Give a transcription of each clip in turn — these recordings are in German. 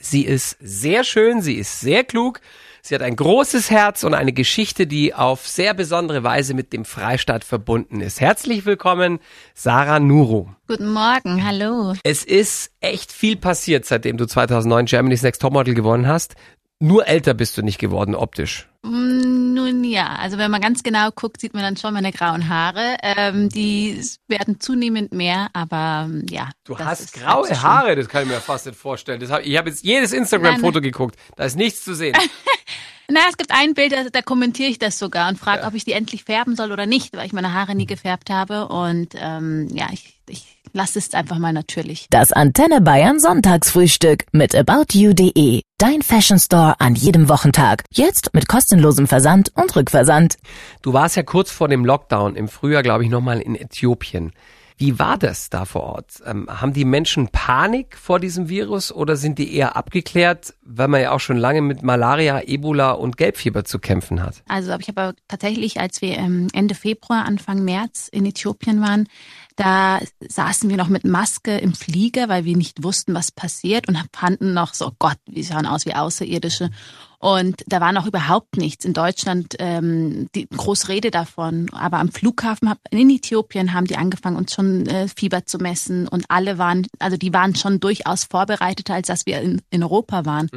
Sie ist sehr schön, sie ist sehr klug, sie hat ein großes Herz und eine Geschichte, die auf sehr besondere Weise mit dem Freistaat verbunden ist. Herzlich willkommen, Sarah Nuru. Guten Morgen, hallo. Es ist echt viel passiert, seitdem du 2009 Germany's Next Topmodel gewonnen hast. Nur älter bist du nicht geworden optisch. Mm, Nun ja, also wenn man ganz genau guckt, sieht man dann schon meine grauen Haare. Ähm, die werden zunehmend mehr, aber ähm, ja. Du hast ist graue halt so Haare, das kann ich mir fast nicht vorstellen. Hab, ich habe jetzt jedes Instagram-Foto geguckt, da ist nichts zu sehen. Na, es gibt ein Bild, da, da kommentiere ich das sogar und frage, ob ich die endlich färben soll oder nicht, weil ich meine Haare nie gefärbt habe. Und ähm, ja, ich, ich lasse es einfach mal natürlich. Das Antenne Bayern Sonntagsfrühstück mit aboutyou.de. Dein Fashion Store an jedem Wochentag. Jetzt mit kostenlosem Versand und Rückversand. Du warst ja kurz vor dem Lockdown im Frühjahr, glaube ich, nochmal in Äthiopien. Wie war das da vor Ort? Ähm, haben die Menschen Panik vor diesem Virus oder sind die eher abgeklärt, weil man ja auch schon lange mit Malaria, Ebola und Gelbfieber zu kämpfen hat? Also ich habe tatsächlich, als wir ähm, Ende Februar, Anfang März in Äthiopien waren, da saßen wir noch mit Maske im Flieger, weil wir nicht wussten, was passiert und fanden noch so, oh Gott, wir schauen aus wie Außerirdische. Und da war noch überhaupt nichts. In Deutschland ähm, die groß Rede davon, aber am Flughafen hab, in Äthiopien haben die angefangen, uns schon äh, Fieber zu messen und alle waren, also die waren schon durchaus vorbereiteter, als dass wir in, in Europa waren,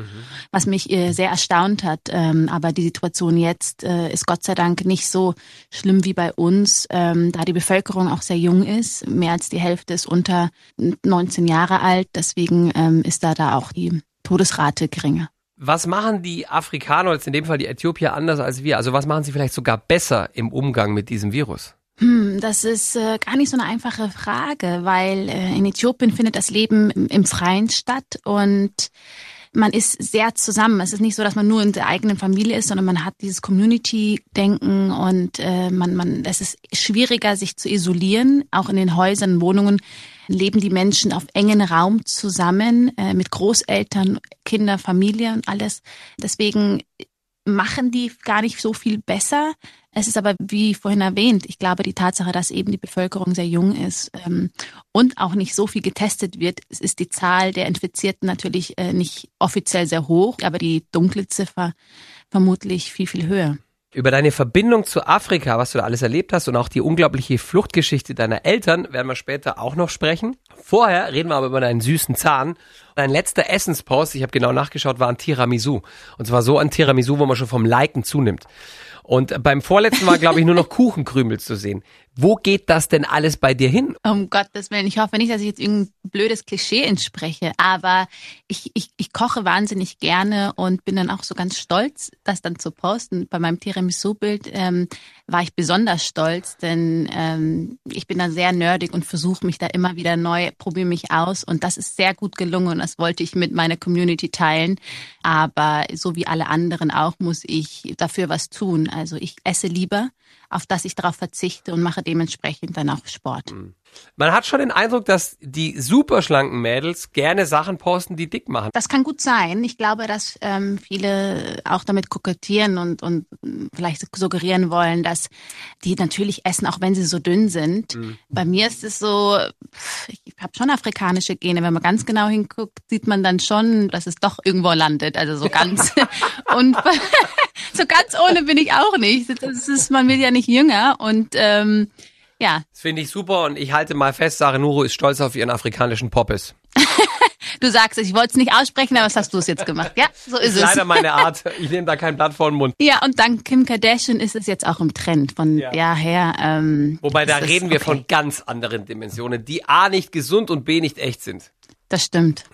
was mich äh, sehr erstaunt hat. Ähm, aber die Situation jetzt äh, ist Gott sei Dank nicht so schlimm wie bei uns, ähm, da die Bevölkerung auch sehr jung ist. Mehr als die Hälfte ist unter 19 Jahre alt, deswegen ähm, ist da da auch die Todesrate geringer. Was machen die Afrikaner, jetzt in dem Fall die Äthiopier, anders als wir? Also was machen sie vielleicht sogar besser im Umgang mit diesem Virus? Hm, das ist äh, gar nicht so eine einfache Frage, weil äh, in Äthiopien findet das Leben im, im Freien statt und man ist sehr zusammen. Es ist nicht so, dass man nur in der eigenen Familie ist, sondern man hat dieses Community-Denken und äh, man, man, es ist schwieriger, sich zu isolieren. Auch in den Häusern, Wohnungen leben die Menschen auf engen Raum zusammen äh, mit Großeltern, Kinder, Familie und alles. Deswegen machen die gar nicht so viel besser. Es ist aber, wie vorhin erwähnt, ich glaube, die Tatsache, dass eben die Bevölkerung sehr jung ist ähm, und auch nicht so viel getestet wird, ist die Zahl der Infizierten natürlich äh, nicht offiziell sehr hoch, aber die dunkle Ziffer vermutlich viel, viel höher. Über deine Verbindung zu Afrika, was du da alles erlebt hast und auch die unglaubliche Fluchtgeschichte deiner Eltern werden wir später auch noch sprechen. Vorher reden wir aber über deinen süßen Zahn. Dein letzter Essenspost, ich habe genau nachgeschaut, war ein Tiramisu. Und zwar so ein Tiramisu, wo man schon vom Liken zunimmt. Und beim vorletzten war, glaube ich, nur noch Kuchenkrümel zu sehen. Wo geht das denn alles bei dir hin? Um Gottes Willen, ich hoffe nicht, dass ich jetzt irgendein blödes Klischee entspreche, aber ich, ich, ich koche wahnsinnig gerne und bin dann auch so ganz stolz, das dann zu posten. Bei meinem Tiramisu-Bild ähm, war ich besonders stolz, denn ähm, ich bin da sehr nerdig und versuche mich da immer wieder neu, probiere mich aus und das ist sehr gut gelungen und das wollte ich mit meiner Community teilen. Aber so wie alle anderen auch muss ich dafür was tun. Also ich esse lieber, auf das ich darauf verzichte und mache dementsprechend dann auch Sport. Man hat schon den Eindruck, dass die superschlanken Mädels gerne Sachen posten, die dick machen. Das kann gut sein. Ich glaube, dass ähm, viele auch damit kokettieren und, und vielleicht suggerieren wollen, dass die natürlich essen, auch wenn sie so dünn sind. Bei mir ist es so, ich habe schon afrikanische Gene. Wenn man ganz genau hinguckt, sieht man dann schon, dass es doch irgendwo landet. Also so ganz und so ganz ohne bin ich auch nicht. Das ist, man wird ja nicht jünger und ähm, ja, Das finde ich super und ich halte mal fest, Sarah Nuru ist stolz auf ihren afrikanischen Poppes. du sagst es, ich wollte es nicht aussprechen, aber was hast du es jetzt gemacht? Ja, so ist es. Leider meine Art. Ich nehme da kein Blatt vor den Mund. Ja, und dank Kim Kardashian ist es jetzt auch im Trend von Ja. ja, her. Ähm, Wobei, da ist reden wir okay. von ganz anderen Dimensionen, die A nicht gesund und B nicht echt sind. Das stimmt.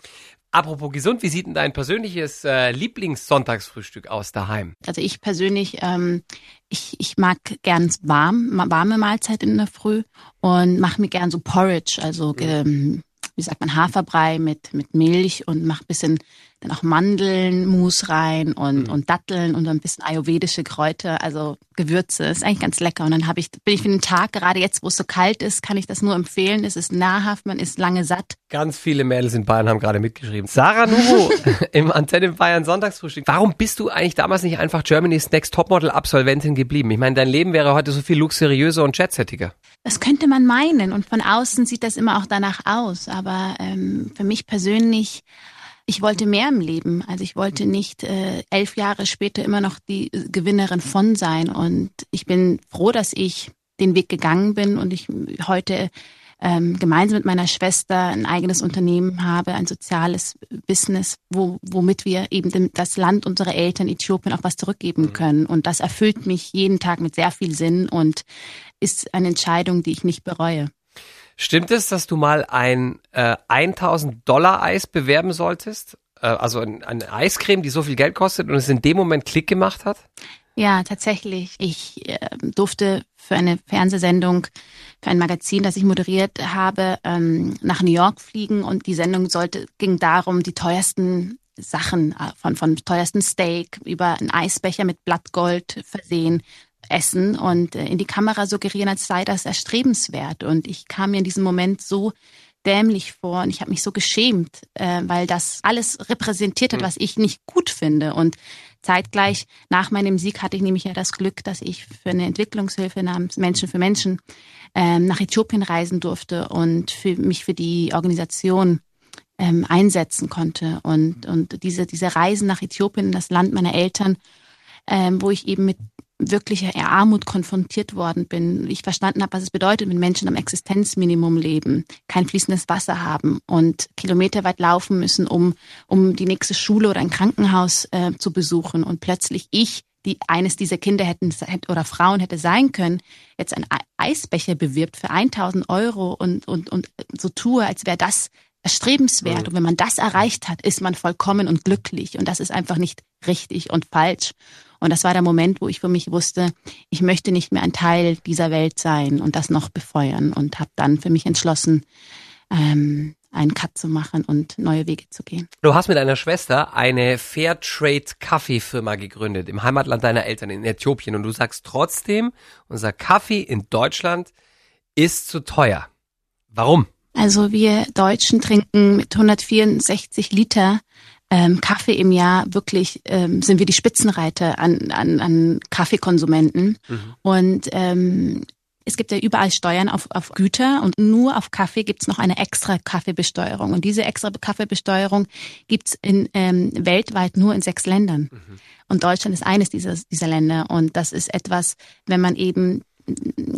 Apropos gesund, wie sieht denn dein persönliches äh, Lieblingssonntagsfrühstück aus daheim? Also ich persönlich, ähm, ich, ich mag gern warm, warme Mahlzeit in der Früh und mache mir gern so Porridge, also ähm, wie sagt man, Haferbrei mit, mit Milch und mach bisschen auch Mandeln, Mus rein und, und Datteln und so ein bisschen ayurvedische Kräuter, also Gewürze. Ist eigentlich ganz lecker. Und dann habe ich, bin ich für den Tag, gerade jetzt, wo es so kalt ist, kann ich das nur empfehlen. Es ist nahrhaft, man ist lange satt. Ganz viele Mädels in Bayern haben gerade mitgeschrieben. Sarah Nuro im Antenne Bayern Sonntagsfrühstück. Warum bist du eigentlich damals nicht einfach Germany's Next Topmodel Absolventin geblieben? Ich meine, dein Leben wäre heute so viel luxuriöser und jetsettiger. Das könnte man meinen und von außen sieht das immer auch danach aus. Aber ähm, für mich persönlich ich wollte mehr im Leben. Also ich wollte nicht äh, elf Jahre später immer noch die Gewinnerin von sein. Und ich bin froh, dass ich den Weg gegangen bin und ich heute ähm, gemeinsam mit meiner Schwester ein eigenes Unternehmen habe, ein soziales Business, wo, womit wir eben dem, das Land unserer Eltern Äthiopien auch was zurückgeben mhm. können. Und das erfüllt mich jeden Tag mit sehr viel Sinn und ist eine Entscheidung, die ich nicht bereue. Stimmt es, dass du mal ein äh, 1000 Dollar Eis bewerben solltest? Äh, also ein, eine Eiscreme, die so viel Geld kostet und es in dem Moment Klick gemacht hat? Ja, tatsächlich. Ich äh, durfte für eine Fernsehsendung, für ein Magazin, das ich moderiert habe, ähm, nach New York fliegen und die Sendung sollte ging darum, die teuersten Sachen äh, von von teuersten Steak über einen Eisbecher mit Blattgold versehen essen und äh, in die Kamera suggerieren, als sei das erstrebenswert. Und ich kam mir in diesem Moment so dämlich vor und ich habe mich so geschämt, äh, weil das alles repräsentiert hat, hm. was ich nicht gut finde. Und zeitgleich nach meinem Sieg hatte ich nämlich ja das Glück, dass ich für eine Entwicklungshilfe namens Menschen für Menschen ähm, nach Äthiopien reisen durfte und für mich für die Organisation ähm, einsetzen konnte. Und, und diese, diese Reisen nach Äthiopien, das Land meiner Eltern, ähm, wo ich eben mit wirklicher Armut konfrontiert worden bin. Ich verstanden habe, was es bedeutet, wenn Menschen am Existenzminimum leben, kein fließendes Wasser haben und kilometerweit laufen müssen, um, um die nächste Schule oder ein Krankenhaus äh, zu besuchen. Und plötzlich ich, die eines dieser Kinder hätten oder Frauen hätte sein können, jetzt ein Eisbecher bewirbt für 1000 Euro und, und, und so tue, als wäre das erstrebenswert. Mhm. Und wenn man das erreicht hat, ist man vollkommen und glücklich. Und das ist einfach nicht richtig und falsch. Und das war der Moment, wo ich für mich wusste, ich möchte nicht mehr ein Teil dieser Welt sein und das noch befeuern. Und habe dann für mich entschlossen, ähm, einen Cut zu machen und neue Wege zu gehen. Du hast mit deiner Schwester eine Fairtrade Kaffeefirma gegründet im Heimatland deiner Eltern in Äthiopien und du sagst trotzdem, unser Kaffee in Deutschland ist zu teuer. Warum? Also wir Deutschen trinken mit 164 Liter ähm, Kaffee im Jahr wirklich ähm, sind wir die Spitzenreiter an, an, an Kaffeekonsumenten. Mhm. Und ähm, es gibt ja überall Steuern auf, auf Güter und nur auf Kaffee gibt's noch eine extra Kaffeebesteuerung. Und diese extra Kaffeebesteuerung gibt's in, ähm, weltweit nur in sechs Ländern. Mhm. Und Deutschland ist eines dieser, dieser Länder. Und das ist etwas, wenn man eben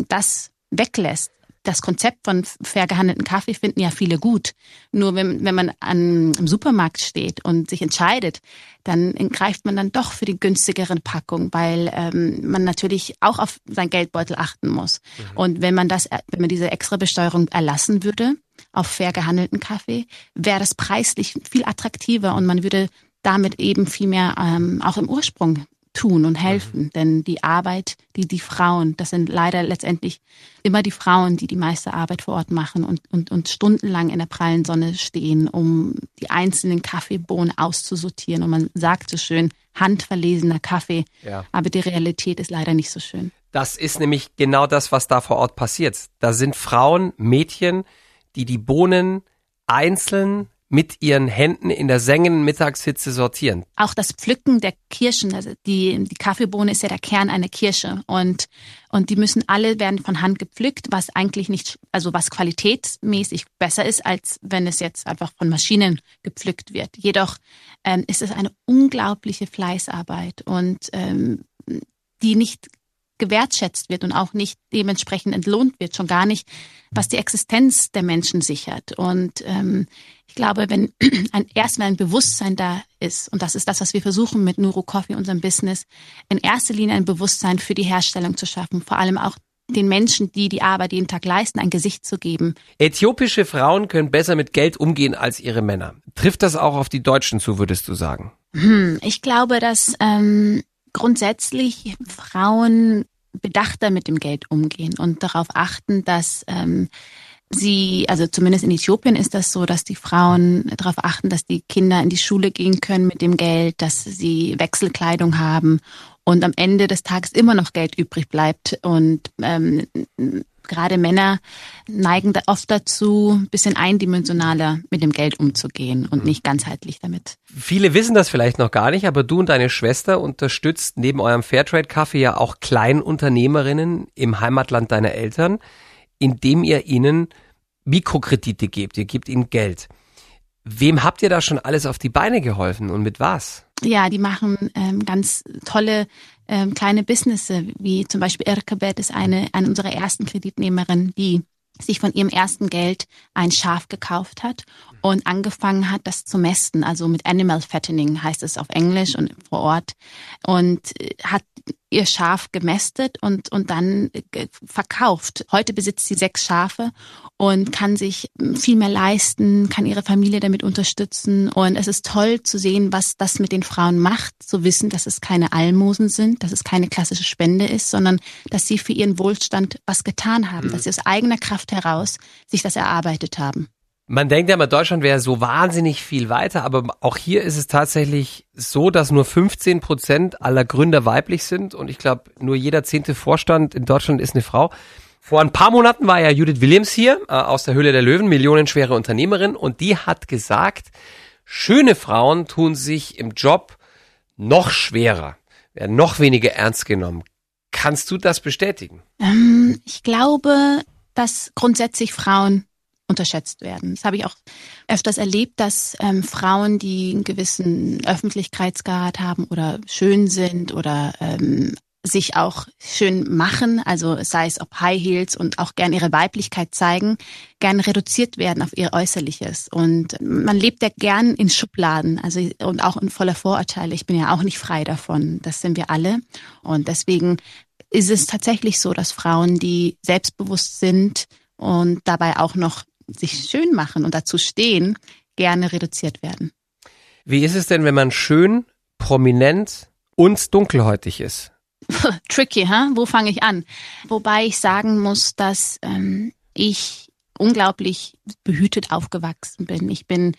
das weglässt, das Konzept von fair gehandelten Kaffee finden ja viele gut. Nur wenn, wenn man an, im Supermarkt steht und sich entscheidet, dann greift man dann doch für die günstigeren Packung, weil ähm, man natürlich auch auf sein Geldbeutel achten muss. Mhm. Und wenn man das, wenn man diese extra Besteuerung erlassen würde auf fair gehandelten Kaffee, wäre das preislich viel attraktiver und man würde damit eben viel mehr ähm, auch im Ursprung tun und helfen. Mhm. Denn die Arbeit, die die Frauen, das sind leider letztendlich immer die Frauen, die die meiste Arbeit vor Ort machen und, und, und stundenlang in der prallen Sonne stehen, um die einzelnen Kaffeebohnen auszusortieren. Und man sagt so schön, handverlesener Kaffee. Ja. Aber die Realität ist leider nicht so schön. Das ist nämlich genau das, was da vor Ort passiert. Da sind Frauen, Mädchen, die die Bohnen einzeln mit ihren Händen in der sengenden Mittagshitze sortieren. Auch das Pflücken der Kirschen, also die, die Kaffeebohne ist ja der Kern einer Kirsche und, und die müssen alle werden von Hand gepflückt, was eigentlich nicht, also was qualitätsmäßig besser ist, als wenn es jetzt einfach von Maschinen gepflückt wird. Jedoch ähm, ist es eine unglaubliche Fleißarbeit und ähm, die nicht gewertschätzt wird und auch nicht dementsprechend entlohnt wird, schon gar nicht, was die Existenz der Menschen sichert. Und ähm, ich glaube, wenn ein, erst ein Bewusstsein da ist, und das ist das, was wir versuchen mit Nuro Coffee, unserem Business, in erster Linie ein Bewusstsein für die Herstellung zu schaffen, vor allem auch den Menschen, die die Arbeit jeden Tag leisten, ein Gesicht zu geben. Äthiopische Frauen können besser mit Geld umgehen als ihre Männer. Trifft das auch auf die Deutschen zu, würdest du sagen? Hm, ich glaube, dass ähm, grundsätzlich Frauen bedachter mit dem Geld umgehen und darauf achten, dass ähm, sie, also zumindest in Äthiopien ist das so, dass die Frauen darauf achten, dass die Kinder in die Schule gehen können mit dem Geld, dass sie Wechselkleidung haben und am Ende des Tages immer noch Geld übrig bleibt und ähm, gerade Männer neigen da oft dazu, ein bisschen eindimensionaler mit dem Geld umzugehen und nicht ganzheitlich damit. Viele wissen das vielleicht noch gar nicht, aber du und deine Schwester unterstützt neben eurem Fairtrade-Kaffee ja auch Kleinunternehmerinnen im Heimatland deiner Eltern, indem ihr ihnen Mikrokredite gebt, ihr gebt ihnen Geld. Wem habt ihr da schon alles auf die Beine geholfen und mit was? Ja, die machen ähm, ganz tolle ähm, kleine Businesses, wie zum Beispiel Irkebet ist eine, eine unserer ersten Kreditnehmerinnen, die sich von ihrem ersten Geld ein Schaf gekauft hat und angefangen hat, das zu mästen, also mit Animal Fattening heißt es auf Englisch und vor Ort und äh, hat ihr Schaf gemästet und, und dann äh, verkauft. Heute besitzt sie sechs Schafe und kann sich viel mehr leisten, kann ihre Familie damit unterstützen. Und es ist toll zu sehen, was das mit den Frauen macht, zu wissen, dass es keine Almosen sind, dass es keine klassische Spende ist, sondern dass sie für ihren Wohlstand was getan haben, mhm. dass sie aus eigener Kraft heraus sich das erarbeitet haben. Man denkt ja immer, Deutschland wäre so wahnsinnig viel weiter, aber auch hier ist es tatsächlich so, dass nur 15 Prozent aller Gründer weiblich sind und ich glaube, nur jeder zehnte Vorstand in Deutschland ist eine Frau. Vor ein paar Monaten war ja Judith Williams hier äh, aus der Höhle der Löwen, millionenschwere Unternehmerin und die hat gesagt, schöne Frauen tun sich im Job noch schwerer, werden noch weniger ernst genommen. Kannst du das bestätigen? Ähm, ich glaube, dass grundsätzlich Frauen unterschätzt werden. Das habe ich auch öfters erlebt, dass ähm, Frauen, die einen gewissen Öffentlichkeitsgrad haben oder schön sind oder ähm, sich auch schön machen, also sei es ob High Heels und auch gern ihre Weiblichkeit zeigen, gern reduziert werden auf ihr Äußerliches. Und man lebt ja gern in Schubladen, also und auch in voller Vorurteile. Ich bin ja auch nicht frei davon. Das sind wir alle. Und deswegen ist es tatsächlich so, dass Frauen, die selbstbewusst sind und dabei auch noch sich schön machen und dazu stehen, gerne reduziert werden. Wie ist es denn, wenn man schön, prominent und dunkelhäutig ist? Tricky, ha? Wo fange ich an? Wobei ich sagen muss, dass ähm, ich unglaublich behütet aufgewachsen bin. Ich bin,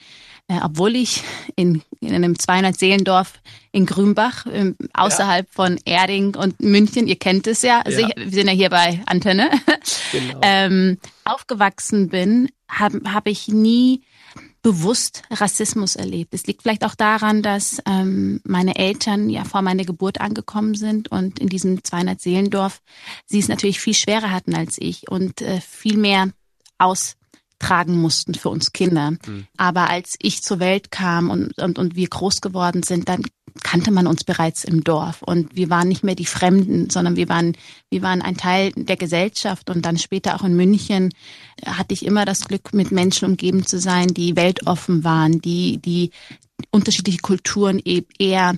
äh, obwohl ich in, in einem 200 Seelendorf in Grünbach, äh, außerhalb ja. von Erding und München, ihr kennt es ja, also ja. Ich, wir sind ja hier bei Antenne, genau. ähm, aufgewachsen bin, habe hab ich nie bewusst Rassismus erlebt. Es liegt vielleicht auch daran, dass ähm, meine Eltern ja vor meiner Geburt angekommen sind und in diesem 200 Seelendorf sie es natürlich viel schwerer hatten als ich und äh, viel mehr austragen mussten für uns Kinder. Mhm. Aber als ich zur Welt kam und, und, und wir groß geworden sind, dann kannte man uns bereits im Dorf und wir waren nicht mehr die Fremden, sondern wir waren, wir waren ein Teil der Gesellschaft und dann später auch in München hatte ich immer das Glück, mit Menschen umgeben zu sein, die weltoffen waren, die, die unterschiedliche Kulturen eben eher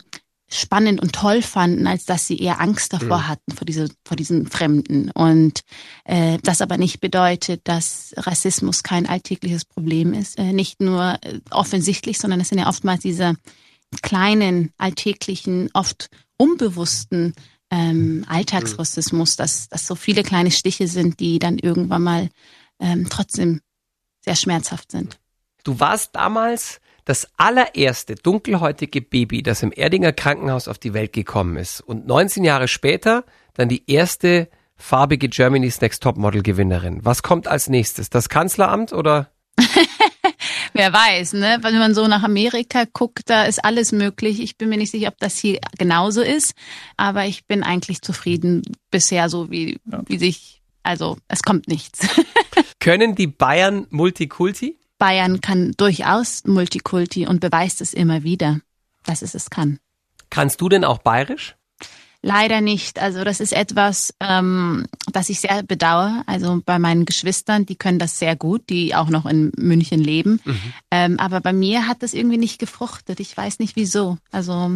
spannend und toll fanden, als dass sie eher Angst davor mhm. hatten vor diese vor diesen Fremden und äh, das aber nicht bedeutet, dass Rassismus kein alltägliches Problem ist, äh, nicht nur äh, offensichtlich, sondern es sind ja oftmals diese kleinen alltäglichen, oft unbewussten ähm, Alltagsrassismus, dass dass so viele kleine Stiche sind, die dann irgendwann mal ähm, trotzdem sehr schmerzhaft sind. Du warst damals das allererste dunkelhäutige Baby, das im Erdinger Krankenhaus auf die Welt gekommen ist. Und 19 Jahre später dann die erste farbige Germany's Next Top Model Gewinnerin. Was kommt als nächstes? Das Kanzleramt oder? Wer weiß, ne? Wenn man so nach Amerika guckt, da ist alles möglich. Ich bin mir nicht sicher, ob das hier genauso ist, aber ich bin eigentlich zufrieden bisher so wie, wie sich, also es kommt nichts. Können die Bayern Multikulti? Bayern kann durchaus Multikulti und beweist es immer wieder, dass es es kann. Kannst du denn auch bayerisch? Leider nicht. Also das ist etwas, ähm, das ich sehr bedauere. Also bei meinen Geschwistern, die können das sehr gut, die auch noch in München leben. Mhm. Ähm, aber bei mir hat das irgendwie nicht gefruchtet. Ich weiß nicht wieso. Also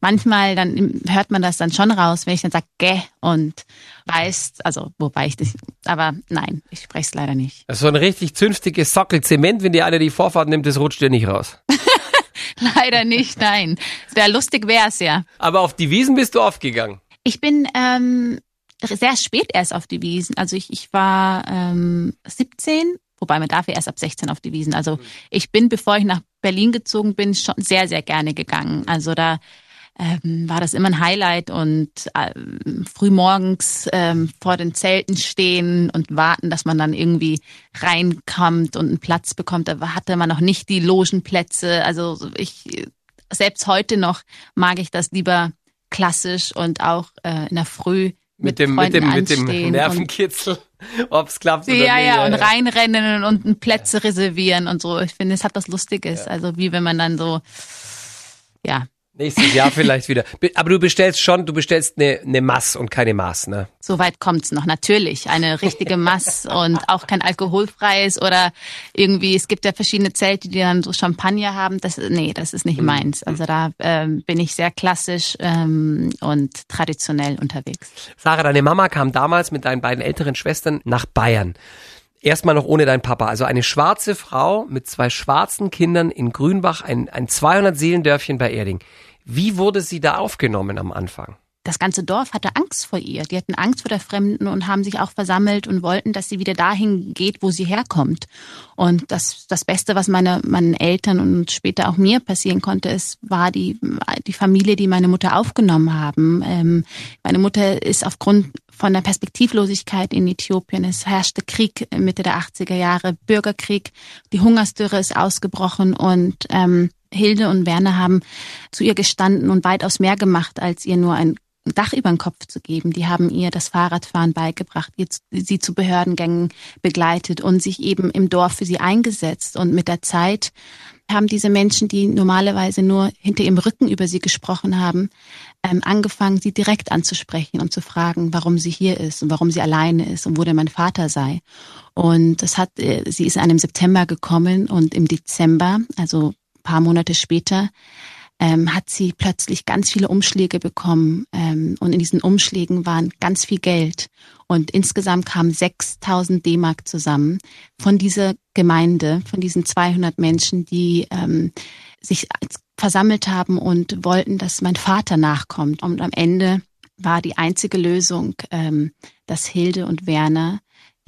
manchmal dann hört man das dann schon raus, wenn ich dann sage gäh und weiß, also wobei ich das, aber nein, ich spreche es leider nicht. So ein richtig zünftiges Sockel Zement, wenn dir einer die Vorfahrt nimmt, das rutscht dir nicht raus. leider nicht, nein. Wäre lustig wär's ja. Aber auf die Wiesen bist du aufgegangen. Ich bin ähm, sehr spät erst auf die Wiesen. Also ich, ich war ähm, 17 wobei man darf ja erst ab 16 auf die Wiesen. Also ich bin, bevor ich nach Berlin gezogen bin, schon sehr, sehr gerne gegangen. Also da ähm, war das immer ein Highlight und äh, frühmorgens ähm, vor den Zelten stehen und warten, dass man dann irgendwie reinkommt und einen Platz bekommt. Da hatte man noch nicht die Logenplätze. Also ich selbst heute noch mag ich das lieber klassisch und auch äh, in der Früh mit, mit dem, mit dem, mit dem Nervenkitzel. Ob's klappt oder Ja, nicht. ja, und reinrennen und Plätze reservieren und so. Ich finde, es hat was Lustiges. Also wie wenn man dann so, ja, Nächstes Jahr vielleicht wieder. Be- Aber du bestellst schon, du bestellst eine, eine Mass und keine Maß, ne? so weit kommt's noch. Natürlich, eine richtige Mass und auch kein alkoholfreies oder irgendwie, es gibt ja verschiedene Zelte, die dann so Champagner haben. Das, nee, das ist nicht meins. Also da ähm, bin ich sehr klassisch ähm, und traditionell unterwegs. Sarah, deine Mama kam damals mit deinen beiden älteren Schwestern nach Bayern. Erstmal noch ohne deinen Papa. Also eine schwarze Frau mit zwei schwarzen Kindern in Grünbach, ein, ein 200-Seelendörfchen bei Erding. Wie wurde sie da aufgenommen am Anfang? das ganze Dorf hatte Angst vor ihr. Die hatten Angst vor der Fremden und haben sich auch versammelt und wollten, dass sie wieder dahin geht, wo sie herkommt. Und das, das Beste, was meine, meinen Eltern und später auch mir passieren konnte, ist, war die, die Familie, die meine Mutter aufgenommen haben. Ähm, meine Mutter ist aufgrund von der Perspektivlosigkeit in Äthiopien. Es herrschte Krieg Mitte der 80er Jahre, Bürgerkrieg, die Hungersdürre ist ausgebrochen und ähm, Hilde und Werner haben zu ihr gestanden und weitaus mehr gemacht, als ihr nur ein Dach über den Kopf zu geben. Die haben ihr das Fahrradfahren beigebracht, sie zu Behördengängen begleitet und sich eben im Dorf für sie eingesetzt. Und mit der Zeit haben diese Menschen, die normalerweise nur hinter ihrem Rücken über sie gesprochen haben, ähm, angefangen, sie direkt anzusprechen und zu fragen, warum sie hier ist und warum sie alleine ist und wo denn mein Vater sei. Und das hat, äh, sie ist an einem September gekommen und im Dezember, also paar Monate später, ähm, hat sie plötzlich ganz viele Umschläge bekommen. Ähm, und in diesen Umschlägen waren ganz viel Geld. Und insgesamt kamen 6000 D-Mark zusammen von dieser Gemeinde, von diesen 200 Menschen, die ähm, sich versammelt haben und wollten, dass mein Vater nachkommt. Und am Ende war die einzige Lösung, ähm, dass Hilde und Werner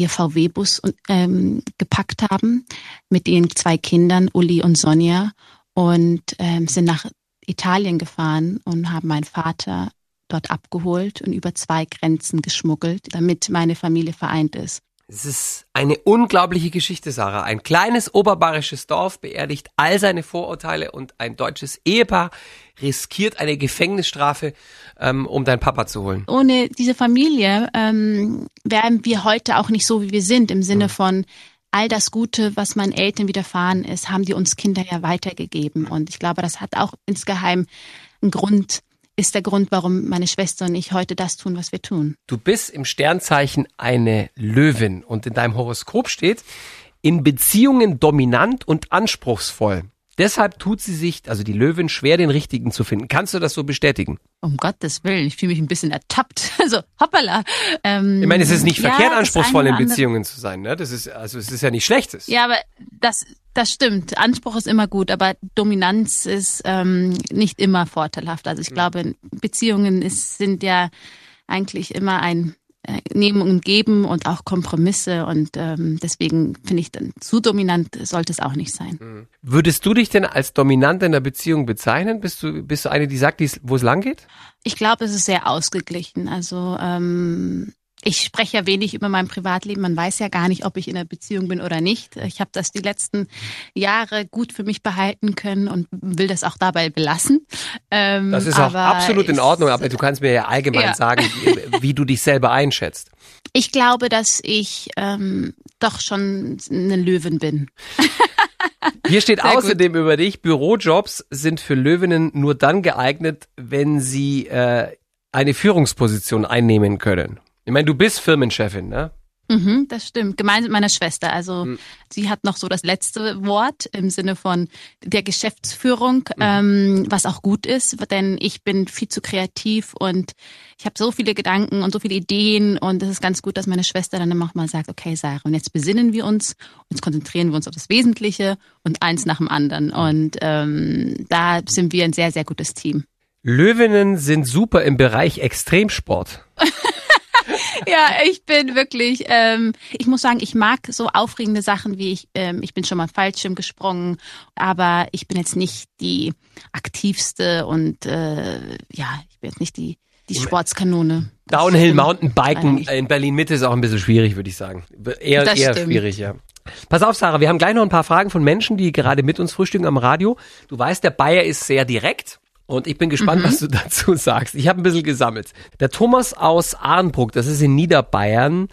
ihr VW-Bus ähm, gepackt haben mit den zwei Kindern, Uli und Sonja, und ähm, sind nach Italien gefahren und haben meinen Vater dort abgeholt und über zwei Grenzen geschmuggelt, damit meine Familie vereint ist. Es ist eine unglaubliche Geschichte, Sarah. Ein kleines oberbayerisches Dorf beerdigt all seine Vorurteile und ein deutsches Ehepaar riskiert eine Gefängnisstrafe, ähm, um deinen Papa zu holen. Ohne diese Familie ähm, wären wir heute auch nicht so, wie wir sind, im Sinne von all das Gute, was meinen Eltern widerfahren ist, haben die uns Kinder ja weitergegeben. Und ich glaube, das hat auch insgeheim einen Grund, ist der Grund, warum meine Schwester und ich heute das tun, was wir tun. Du bist im Sternzeichen eine Löwin und in deinem Horoskop steht, in Beziehungen dominant und anspruchsvoll. Deshalb tut sie sich, also die Löwin, schwer den richtigen zu finden. Kannst du das so bestätigen? Um Gottes Willen, ich fühle mich ein bisschen ertappt. Also, hoppala. Ähm, Ich meine, es ist nicht ja, verkehrt, anspruchsvoll in Beziehungen zu sein. Ne? Das ist, also es ist ja nicht Schlechtes. Ja, aber das, das stimmt. Anspruch ist immer gut, aber Dominanz ist ähm, nicht immer vorteilhaft. Also ich glaube, Beziehungen ist, sind ja eigentlich immer ein Nehmen und Geben und auch Kompromisse und ähm, deswegen finde ich dann zu dominant sollte es auch nicht sein. Würdest du dich denn als dominant in der Beziehung bezeichnen? Bist du, bist du eine, die sagt, wo es lang geht? Ich glaube, es ist sehr ausgeglichen. Also ähm, ich spreche ja wenig über mein Privatleben. Man weiß ja gar nicht, ob ich in einer Beziehung bin oder nicht. Ich habe das die letzten Jahre gut für mich behalten können und will das auch dabei belassen. Ähm, Das ist auch absolut in Ordnung, aber du kannst mir ja allgemein Ja. sagen, wie, du dich selber einschätzt. Ich glaube, dass ich ähm, doch schon eine Löwin bin. Hier steht Sehr gut. außerdem über dich, Bürojobs sind für Löwinnen nur dann geeignet, wenn sie äh, eine Führungsposition einnehmen können. Ich meine, du bist Firmenchefin, ne? Mhm, das stimmt. Gemeinsam mit meiner Schwester. Also Hm. sie hat noch so das letzte Wort im Sinne von der Geschäftsführung, Mhm. ähm, was auch gut ist, denn ich bin viel zu kreativ und ich habe so viele Gedanken und so viele Ideen und es ist ganz gut, dass meine Schwester dann immer auch mal sagt, okay Sarah, und jetzt besinnen wir uns, jetzt konzentrieren wir uns auf das Wesentliche und eins nach dem anderen. Und ähm, da sind wir ein sehr, sehr gutes Team. Löwinnen sind super im Bereich Extremsport. Ja, ich bin wirklich, ähm, ich muss sagen, ich mag so aufregende Sachen wie ich, ähm, ich bin schon mal Fallschirm gesprungen, aber ich bin jetzt nicht die aktivste und äh, ja, ich bin jetzt nicht die, die Sportskanone. Downhill. Mountainbiken in Berlin Mitte ist auch ein bisschen schwierig, würde ich sagen. Eher, Das eher stimmt. schwierig, ja. Pass auf, Sarah, wir haben gleich noch ein paar Fragen von Menschen, die gerade mit uns frühstücken am Radio. Du weißt, der Bayer ist sehr direkt. Und ich bin gespannt, Mhm. was du dazu sagst. Ich habe ein bisschen gesammelt. Der Thomas aus Arnbruck, das ist in Niederbayern,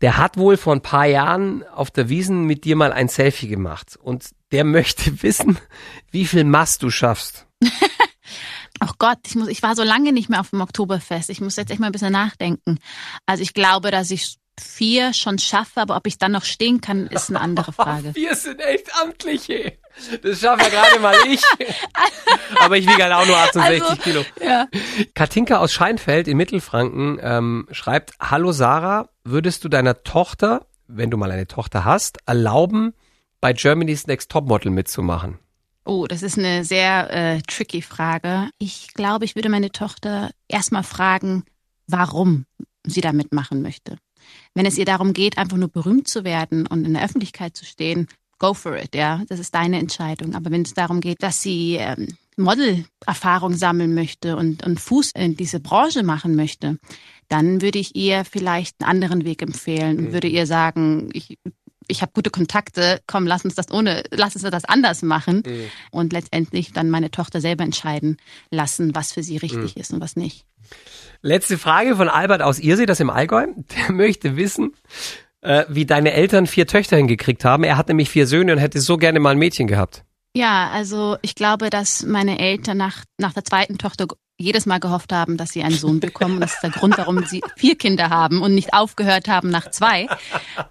der hat wohl vor ein paar Jahren auf der Wiesen mit dir mal ein Selfie gemacht und der möchte wissen, wie viel Mast du schaffst. Ach Gott, ich muss, ich war so lange nicht mehr auf dem Oktoberfest. Ich muss jetzt echt mal ein bisschen nachdenken. Also ich glaube, dass ich vier schon schaffe, aber ob ich dann noch stehen kann, ist eine andere Frage. Wir sind echt amtliche. Das schaffe ja gerade mal ich. aber ich wiege halt auch nur 68 also, Kilo. Ja. Katinka aus Scheinfeld in Mittelfranken ähm, schreibt, Hallo Sarah, würdest du deiner Tochter, wenn du mal eine Tochter hast, erlauben, bei Germany's Next Topmodel mitzumachen? Oh, das ist eine sehr äh, tricky Frage. Ich glaube, ich würde meine Tochter erstmal fragen, warum sie da mitmachen möchte. Wenn es ihr darum geht, einfach nur berühmt zu werden und in der Öffentlichkeit zu stehen, go for it, ja, das ist deine Entscheidung. Aber wenn es darum geht, dass sie ähm, Model-Erfahrung sammeln möchte und, und Fuß in diese Branche machen möchte, dann würde ich ihr vielleicht einen anderen Weg empfehlen und mhm. würde ihr sagen, ich ich habe gute Kontakte, komm, lass uns das ohne, lass uns das anders machen mhm. und letztendlich dann meine Tochter selber entscheiden lassen, was für sie richtig mhm. ist und was nicht. Letzte Frage von Albert aus Irsee, das im Allgäu. Der möchte wissen, äh, wie deine Eltern vier Töchter hingekriegt haben. Er hat nämlich vier Söhne und hätte so gerne mal ein Mädchen gehabt. Ja, also ich glaube, dass meine Eltern nach, nach der zweiten Tochter jedes Mal gehofft haben, dass sie einen Sohn bekommen. Das ist der Grund, warum sie vier Kinder haben und nicht aufgehört haben nach zwei.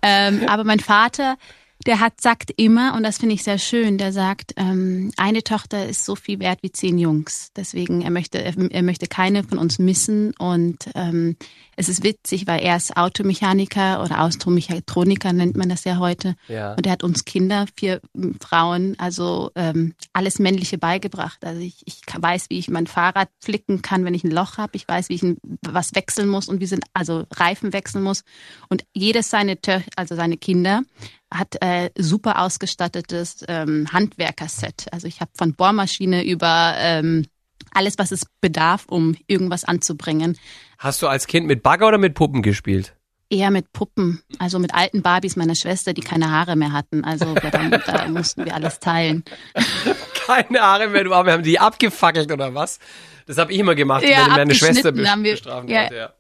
Ähm, aber mein Vater der hat, sagt immer, und das finde ich sehr schön, der sagt, ähm, eine Tochter ist so viel wert wie zehn Jungs. Deswegen, er möchte, er möchte keine von uns missen. Und ähm, es ist witzig, weil er ist Automechaniker oder Austromechatroniker nennt man das ja heute. Ja. Und er hat uns Kinder, vier Frauen, also ähm, alles Männliche beigebracht. Also ich, ich weiß, wie ich mein Fahrrad flicken kann, wenn ich ein Loch habe. Ich weiß, wie ich ein, was wechseln muss und wie sind also Reifen wechseln muss. Und jedes seine Töchter, also seine Kinder, hat äh, super ausgestattetes ähm, Handwerkerset. Also ich habe von Bohrmaschine über ähm, alles, was es bedarf, um irgendwas anzubringen. Hast du als Kind mit Bagger oder mit Puppen gespielt? Eher mit Puppen, also mit alten Barbies meiner Schwester, die keine Haare mehr hatten. Also da, da mussten wir alles teilen. Keine Haare mehr, du haben die abgefackelt oder was? Das habe ich immer gemacht, ja, wenn meine Schwester bestrafen ja. wollte. Ja.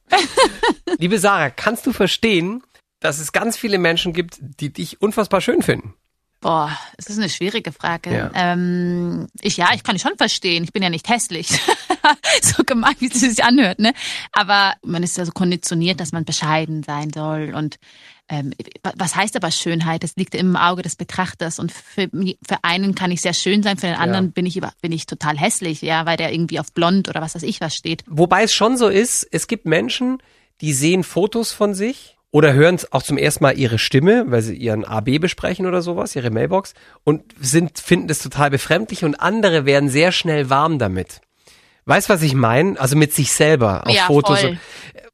Liebe Sarah, kannst du verstehen, dass es ganz viele Menschen gibt, die dich unfassbar schön finden? Boah, es ist eine schwierige Frage. Ja. Ähm, ich ja, ich kann schon verstehen. Ich bin ja nicht hässlich. so gemein, wie es sich anhört, ne? Aber man ist ja so konditioniert, dass man bescheiden sein soll. Und ähm, was heißt aber Schönheit? Das liegt im Auge des Betrachters. Und für, für einen kann ich sehr schön sein, für den anderen ja. bin ich bin ich total hässlich, ja, weil der irgendwie auf blond oder was weiß ich was steht. Wobei es schon so ist, es gibt Menschen, die sehen Fotos von sich oder hören auch zum ersten Mal ihre Stimme, weil sie ihren AB besprechen oder sowas, ihre Mailbox und sind, finden das total befremdlich und andere werden sehr schnell warm damit. Weißt was ich meine? Also mit sich selber auf ja, Fotos. Voll.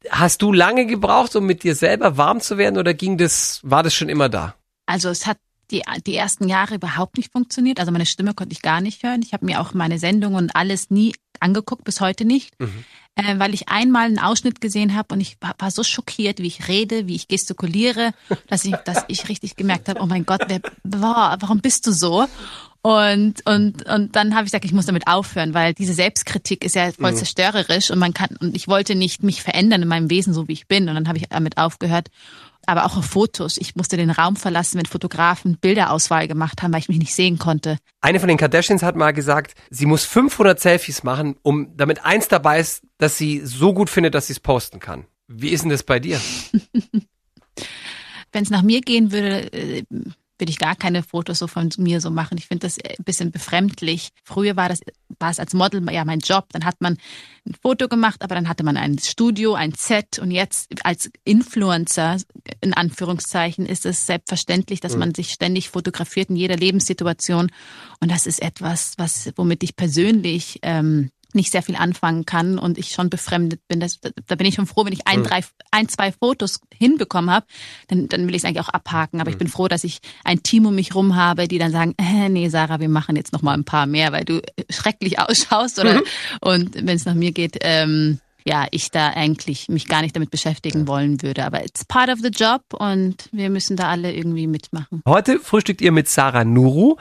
Hast du lange gebraucht, um mit dir selber warm zu werden oder ging das, war das schon immer da? Also es hat die, die ersten Jahre überhaupt nicht funktioniert. Also meine Stimme konnte ich gar nicht hören. Ich habe mir auch meine Sendung und alles nie angeguckt, bis heute nicht. Mhm äh, weil ich einmal einen Ausschnitt gesehen habe und ich war, war, so schockiert, wie ich rede, wie ich gestikuliere, dass ich, dass ich richtig gemerkt habe, oh mein Gott, wer, boah, warum bist du so? Und, und, und dann habe ich gesagt, ich muss damit aufhören, weil diese Selbstkritik ist ja voll mhm. zerstörerisch und man kann, und ich wollte nicht mich verändern in meinem Wesen, so wie ich bin. Und dann habe ich damit aufgehört aber auch auf Fotos. Ich musste den Raum verlassen, wenn Fotografen Bilderauswahl gemacht haben, weil ich mich nicht sehen konnte. Eine von den Kardashians hat mal gesagt, sie muss 500 Selfies machen, um damit eins dabei ist, dass sie so gut findet, dass sie es posten kann. Wie ist denn das bei dir? wenn es nach mir gehen würde, äh, will ich gar keine Fotos so von mir so machen. Ich finde das ein bisschen befremdlich. Früher war das war es als Model ja mein Job. Dann hat man ein Foto gemacht, aber dann hatte man ein Studio, ein Set und jetzt als Influencer in Anführungszeichen ist es selbstverständlich, dass mhm. man sich ständig fotografiert in jeder Lebenssituation und das ist etwas, was womit ich persönlich ähm, nicht sehr viel anfangen kann und ich schon befremdet bin. Das, da bin ich schon froh, wenn ich ein, mhm. drei, ein zwei Fotos hinbekommen habe, dann, dann will ich es eigentlich auch abhaken. Aber mhm. ich bin froh, dass ich ein Team um mich rum habe, die dann sagen, äh, nee, Sarah, wir machen jetzt noch mal ein paar mehr, weil du schrecklich ausschaust. Oder mhm. und wenn es nach mir geht, ähm, ja, ich da eigentlich mich gar nicht damit beschäftigen wollen würde. Aber it's part of the job und wir müssen da alle irgendwie mitmachen. Heute frühstückt ihr mit Sarah Nuru,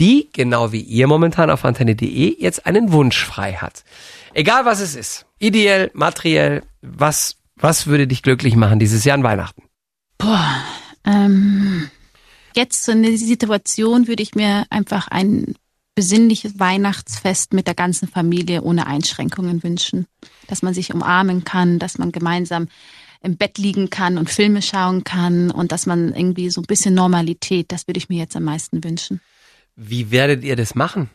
die, genau wie ihr momentan auf antenne.de, jetzt einen Wunsch frei hat. Egal was es ist. Ideell, materiell, was, was würde dich glücklich machen dieses Jahr an Weihnachten? Boah, ähm, jetzt so eine Situation würde ich mir einfach ein besinnliches Weihnachtsfest mit der ganzen Familie ohne Einschränkungen wünschen. Dass man sich umarmen kann, dass man gemeinsam im Bett liegen kann und Filme schauen kann und dass man irgendwie so ein bisschen Normalität, das würde ich mir jetzt am meisten wünschen. Wie werdet ihr das machen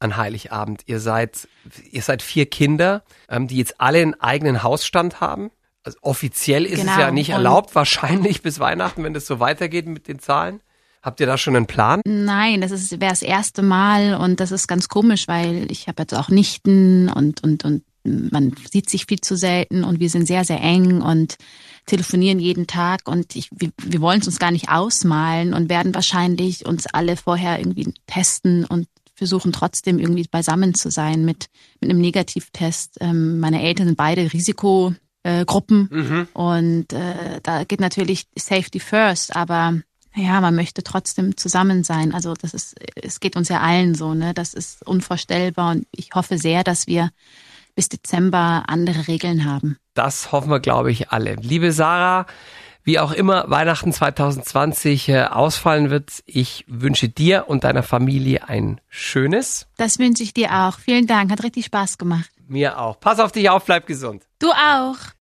an Heiligabend? Ihr seid, ihr seid vier Kinder, ähm, die jetzt alle einen eigenen Hausstand haben. Also offiziell ist Genau. es ja nicht Und- erlaubt, wahrscheinlich bis Weihnachten, wenn das so weitergeht mit den Zahlen. Habt ihr da schon einen Plan? Nein, das ist wäre das erste Mal und das ist ganz komisch, weil ich habe jetzt auch Nichten und und und man sieht sich viel zu selten und wir sind sehr sehr eng und telefonieren jeden Tag und ich, wir, wir wollen es uns gar nicht ausmalen und werden wahrscheinlich uns alle vorher irgendwie testen und versuchen trotzdem irgendwie beisammen zu sein mit mit einem Negativtest. Ähm, meine Eltern sind beide Risikogruppen Gruppen und äh, da geht natürlich Safety first, aber ja, man möchte trotzdem zusammen sein. Also das ist, es geht uns ja allen so, ne? Das ist unvorstellbar und ich hoffe sehr, dass wir bis Dezember andere Regeln haben. Das hoffen wir, glaube ich, alle. Liebe Sarah, wie auch immer Weihnachten 2020 äh, ausfallen wird, ich wünsche dir und deiner Familie ein schönes. Das wünsche ich dir auch. Vielen Dank, hat richtig Spaß gemacht. Mir auch. Pass auf dich auf, bleib gesund. Du auch.